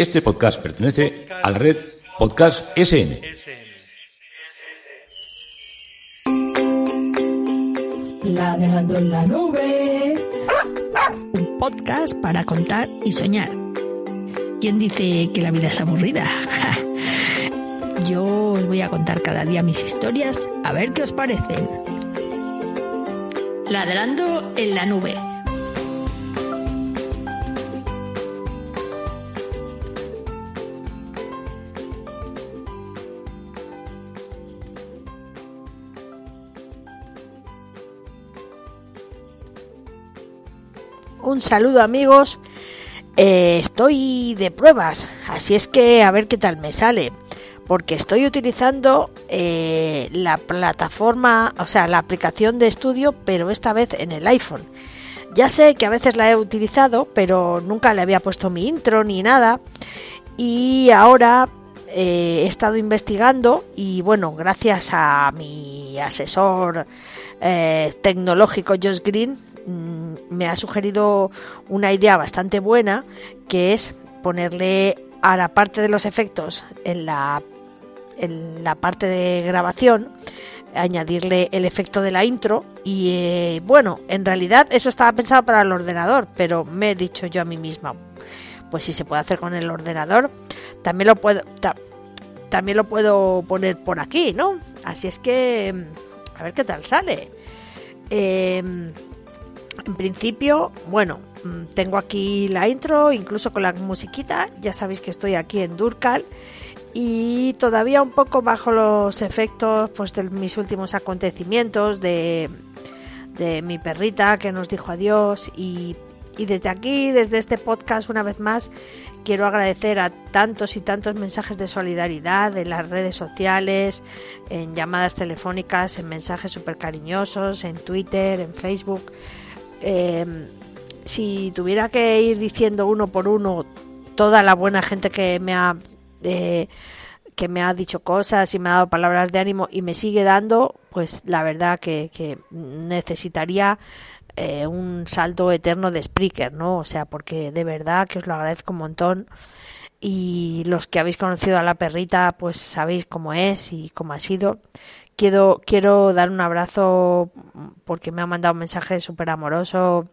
Este podcast pertenece a la red Podcast SN. Ladrando en la nube. Un podcast para contar y soñar. ¿Quién dice que la vida es aburrida? Yo os voy a contar cada día mis historias a ver qué os parecen. Ladrando en la nube. Un saludo amigos. Eh, estoy de pruebas, así es que a ver qué tal me sale. Porque estoy utilizando eh, la plataforma, o sea, la aplicación de estudio, pero esta vez en el iPhone. Ya sé que a veces la he utilizado, pero nunca le había puesto mi intro ni nada. Y ahora eh, he estado investigando y bueno, gracias a mi asesor tecnológico Josh Green, Mm, me ha sugerido una idea bastante buena que es ponerle a la parte de los efectos en la, en la parte de grabación añadirle el efecto de la intro y eh, bueno en realidad eso estaba pensado para el ordenador pero me he dicho yo a mí misma pues si se puede hacer con el ordenador también lo puedo también lo puedo poner por aquí no así es que a ver qué tal sale. Eh, en principio, bueno, mm, tengo aquí la intro, incluso con la musiquita. Ya sabéis que estoy aquí en Durcal y todavía un poco bajo los efectos pues de mis últimos acontecimientos de, mi perrita que nos dijo adiós y, y desde aquí, desde este podcast una vez más, quiero agradecer a tantos y tantos mensajes de solidaridad en las redes sociales, en llamadas telefónicas, en mensajes súper cariñosos, en Twitter, en Facebook. Eh, si tuviera que ir diciendo uno por uno toda la buena gente que me ha eh, que me ha dicho cosas y me ha dado palabras de ánimo y me sigue dando, pues la verdad que, necesitaría eh, un salto eterno de Spreaker, ¿no? O sea, porque de verdad que os lo agradezco un montón y los que habéis conocido a la perrita, pues sabéis cómo es y cómo ha sido. Quiero, quiero dar un abrazo porque me ha mandado un mensaje súper amoroso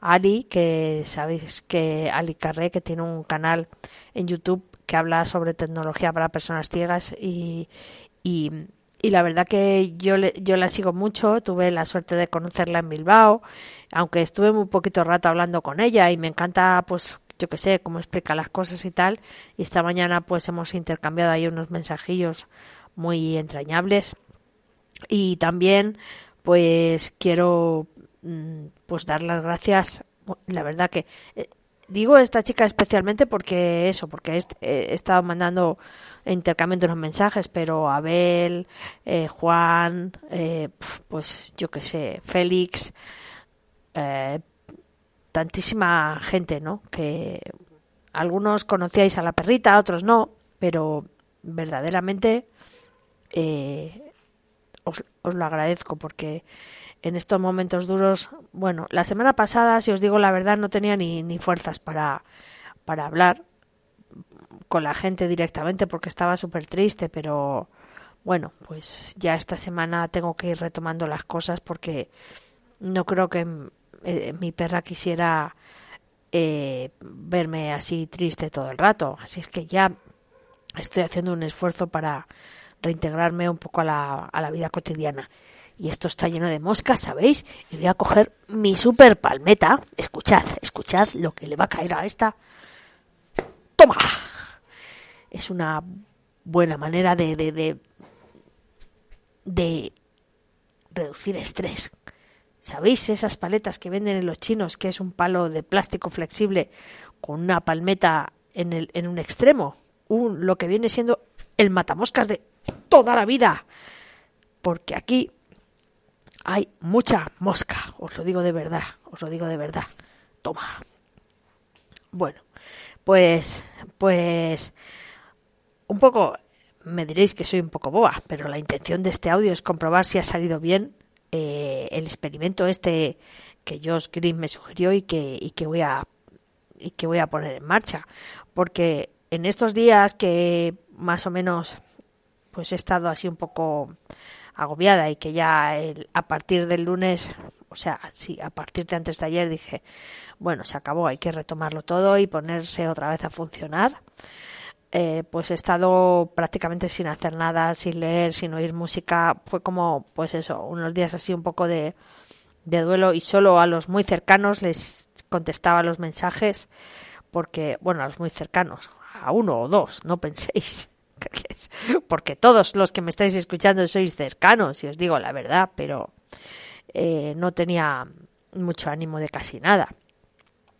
Ali, que sabéis que Ali Carré, que tiene un canal en YouTube que habla sobre tecnología para personas ciegas y, y, la verdad que yo, le, yo la sigo mucho, tuve la suerte de conocerla en Bilbao, aunque estuve muy poquito rato hablando con ella y me encanta pues yo que sé, cómo explica las cosas y tal, y esta mañana pues hemos intercambiado ahí unos mensajillos muy entrañables y también pues quiero mm, pues dar las gracias la verdad que eh, digo esta chica especialmente porque eso porque he, estado mandando intercambiando unos mensajes pero Abel eh, Juan eh, pues yo qué sé Félix tantísima gente no que algunos conocíais a la perrita otros no pero verdaderamente os, lo agradezco porque en estos momentos duros, bueno, la semana pasada, si os digo la verdad, no tenía ni, ni fuerzas para, para hablar con la gente directamente porque estaba súper triste, pero bueno, pues ya esta semana tengo que ir retomando las cosas porque no creo que eh, mi perra quisiera eh, verme así triste todo el rato. Así es que ya estoy haciendo un esfuerzo para reintegrarme un poco a la, a la vida cotidiana. Y esto está lleno de moscas, ¿sabéis? Y voy a coger mi super palmeta. Escuchad, escuchad lo que le va a caer a esta. ¡Toma! Es una buena manera de, de, de, reducir estrés. ¿Sabéis esas paletas que venden en los chinos, que es un palo de plástico flexible con una palmeta en, el, en un extremo? Un, lo que viene siendo el matamoscas de toda la vida. Porque aquí hay mucha mosca, os lo digo de verdad, os lo digo de verdad. Toma. Bueno, pues, pues, un poco, me diréis que soy un poco boba, pero la intención de este audio es comprobar si ha salido bien eh, el experimento este que Josh Green me sugirió y que, y que voy a y que voy a poner en marcha, porque en estos días que más o menos pues he estado así un poco agobiada y que ya a partir del lunes, o sea, sí, a partir de antes de ayer dije, bueno, se acabó, hay que retomarlo todo y ponerse otra vez a funcionar. Eh, pues he estado prácticamente sin hacer nada, sin leer, sin oír música. Fue como, pues eso, unos días así un poco de, de duelo y solo a los muy cercanos les contestaba los mensajes porque, bueno, a los muy cercanos, a uno o dos, no penséis. Porque todos los que me estáis escuchando sois cercanos, y os digo la verdad, pero eh, no tenía mucho ánimo de casi nada.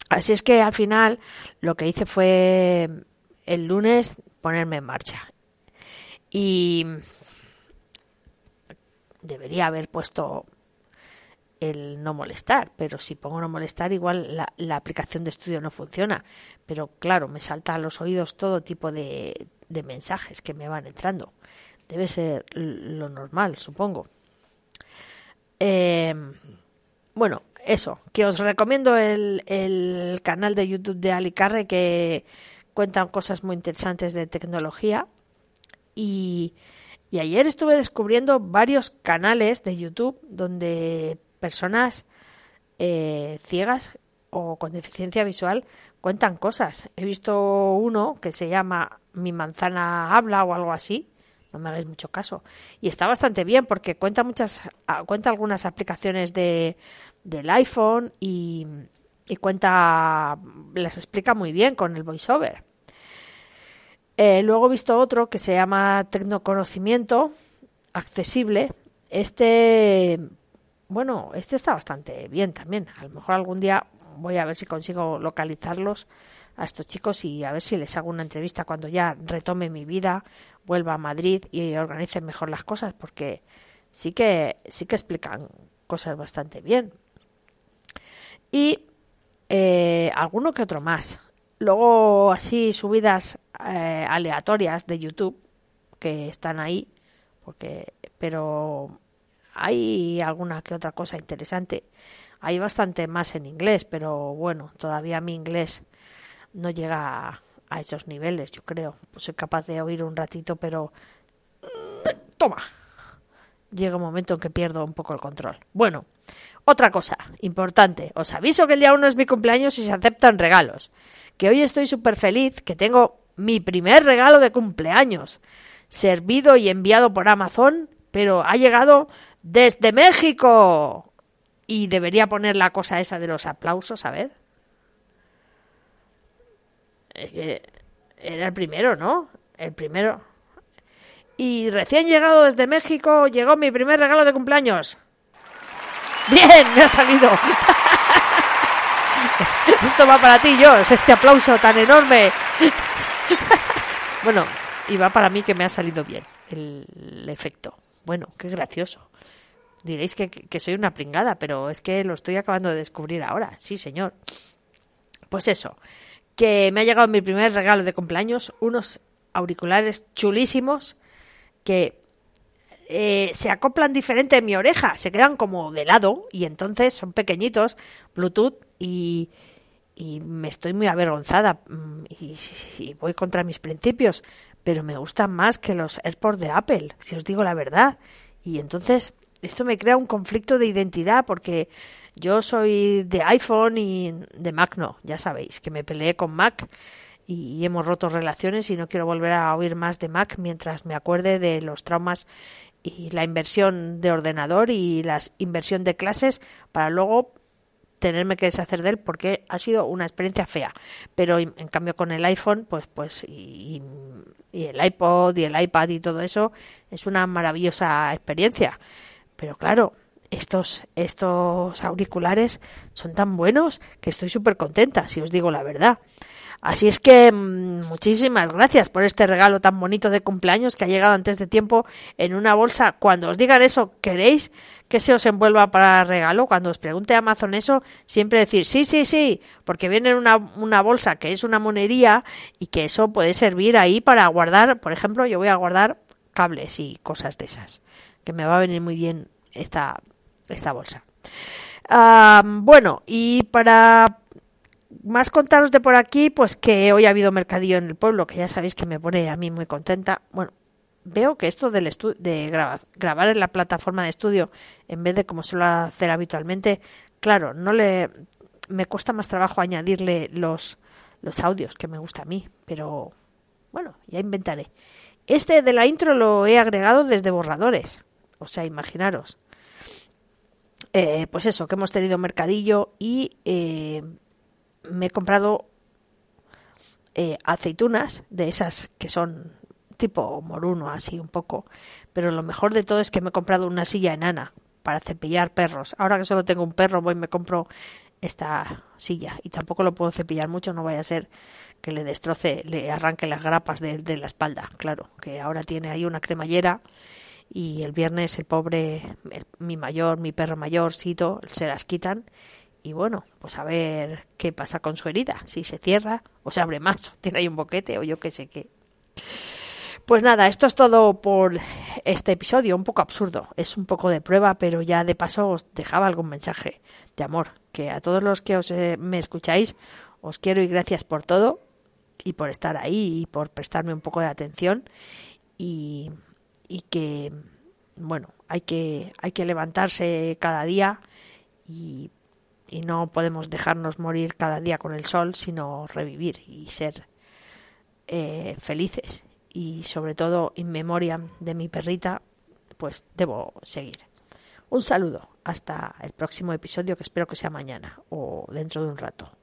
Así es que al final lo que hice fue el lunes ponerme en marcha. Y debería haber puesto el no molestar, pero si pongo no molestar igual la, la, aplicación de estudio no funciona. Pero claro, me salta a los oídos todo tipo de, de mensajes que me van entrando. Debe ser lo normal, supongo. Eh, bueno, eso, que os recomiendo el, el canal de YouTube de Ali Carre que cuentan cosas muy interesantes de tecnología. Y, y ayer estuve descubriendo varios canales de YouTube donde personas eh, ciegas o con deficiencia visual cuentan cosas. He visto uno que se llama Mi manzana habla o algo así. No me hagáis mucho caso. Y está bastante bien porque cuenta muchas, ah, cuenta algunas aplicaciones de, del iPhone y, y cuenta, las explica muy bien con el voiceover. Eh, luego he visto otro que se llama Tecnoconocimiento Accesible. Este bueno, este está bastante bien también. A lo mejor algún día voy a ver si consigo localizarlos a estos chicos y a ver si les hago una entrevista cuando ya retome mi vida, vuelva a Madrid y organice mejor las cosas, porque sí que sí que explican cosas bastante bien. Y eh, alguno que otro más. Luego así subidas eh, aleatorias de YouTube que están ahí, porque pero hay alguna que otra cosa interesante. Hay bastante más en inglés, pero bueno, todavía mi inglés no llega a, esos niveles, yo creo. Pues soy capaz de oír un ratito, pero... Toma. Llega un momento en que pierdo un poco el control. Bueno, otra cosa importante. Os aviso que el día 1 es mi cumpleaños y se aceptan regalos. Que hoy estoy súper feliz, que tengo mi primer regalo de cumpleaños. Servido y enviado por Amazon, pero ha llegado desde México. Y debería poner la cosa esa de los aplausos, a ver. Era el primero, ¿no? El primero. Y recién llegado desde México, llegó mi primer regalo de cumpleaños. Bien, me ha salido. Esto va para ti, yo, este aplauso tan enorme. bueno, y va para mí que me ha salido bien el efecto. Bueno, qué gracioso. Diréis que, soy una pringada, pero es que lo estoy acabando de descubrir ahora. Sí, señor. Pues eso, que me ha llegado mi primer regalo de cumpleaños, unos auriculares chulísimos que eh, se acoplan diferente en mi oreja, se quedan como de lado y entonces son pequeñitos, Bluetooth y, y me estoy muy avergonzada mm, y, y, voy contra mis principios, pero me gustan más que los AirPods de Apple, si os digo la verdad. Y entonces esto me crea un conflicto de identidad porque yo soy de iPhone y de Mac no, ya sabéis, que me peleé con Mac y hemos roto relaciones y no quiero volver a oír más de Mac mientras me acuerde de los traumas y la inversión de ordenador y la inversión de clases para luego tenerme que deshacer de él porque ha sido una experiencia fea. Pero en cambio con el iPhone, pues, pues, y, y el iPod y el iPad y todo eso, es una maravillosa experiencia. Pero claro, estos, estos auriculares son tan buenos que estoy súper contenta, si os digo la verdad. Así es que mm, muchísimas gracias por este regalo tan bonito de cumpleaños que ha llegado antes de tiempo en una bolsa. Cuando os digan eso, ¿queréis que se os envuelva para regalo? Cuando os pregunte Amazon eso, siempre decir sí, sí, sí, porque viene en una, una bolsa que es una monería y que eso puede servir ahí para guardar, por ejemplo, yo voy a guardar cables y cosas de esas, que me va a venir muy bien esta, esta bolsa. bueno, y para Más contaros de por aquí, pues que hoy ha habido mercadillo en el pueblo, que ya sabéis que me pone a mí muy contenta. Bueno, veo que esto del de grabar en la plataforma de estudio, en vez de como suelo hacer habitualmente, claro, no le me cuesta más trabajo añadirle los, los audios que me gusta a mí, pero bueno, ya inventaré. Este de la intro lo he agregado desde borradores, o sea, imaginaros. Eh, pues eso, que hemos tenido mercadillo y eh, me he comprado eh, aceitunas de esas que son tipo moruno, así un poco. Pero lo mejor de todo es que me he comprado una silla enana para cepillar perros. Ahora que solo tengo un perro, voy y me compro esta silla y tampoco lo puedo cepillar mucho, no vaya a ser que le destroce, le arranque las grapas de, la espalda, claro, que ahora tiene ahí una cremallera y el viernes el pobre, mi mayor, mi perro mayor, Sito, se las quitan y bueno, pues a ver qué pasa con su herida, si se cierra o se abre más, o tiene ahí un boquete o yo qué sé qué. Pues nada, esto es todo por este episodio, un poco absurdo, es un poco de prueba, pero ya de paso os dejaba algún mensaje de amor, que a todos los que os eh, me escucháis os quiero y gracias por todo y por estar ahí y por prestarme un poco de atención y, y que bueno, hay que hay que levantarse cada día y, y no podemos dejarnos morir cada día con el sol, sino revivir y ser eh, felices y sobre todo en memoria de mi perrita, pues debo seguir. Un saludo, hasta el próximo episodio que espero que sea mañana o dentro de un rato.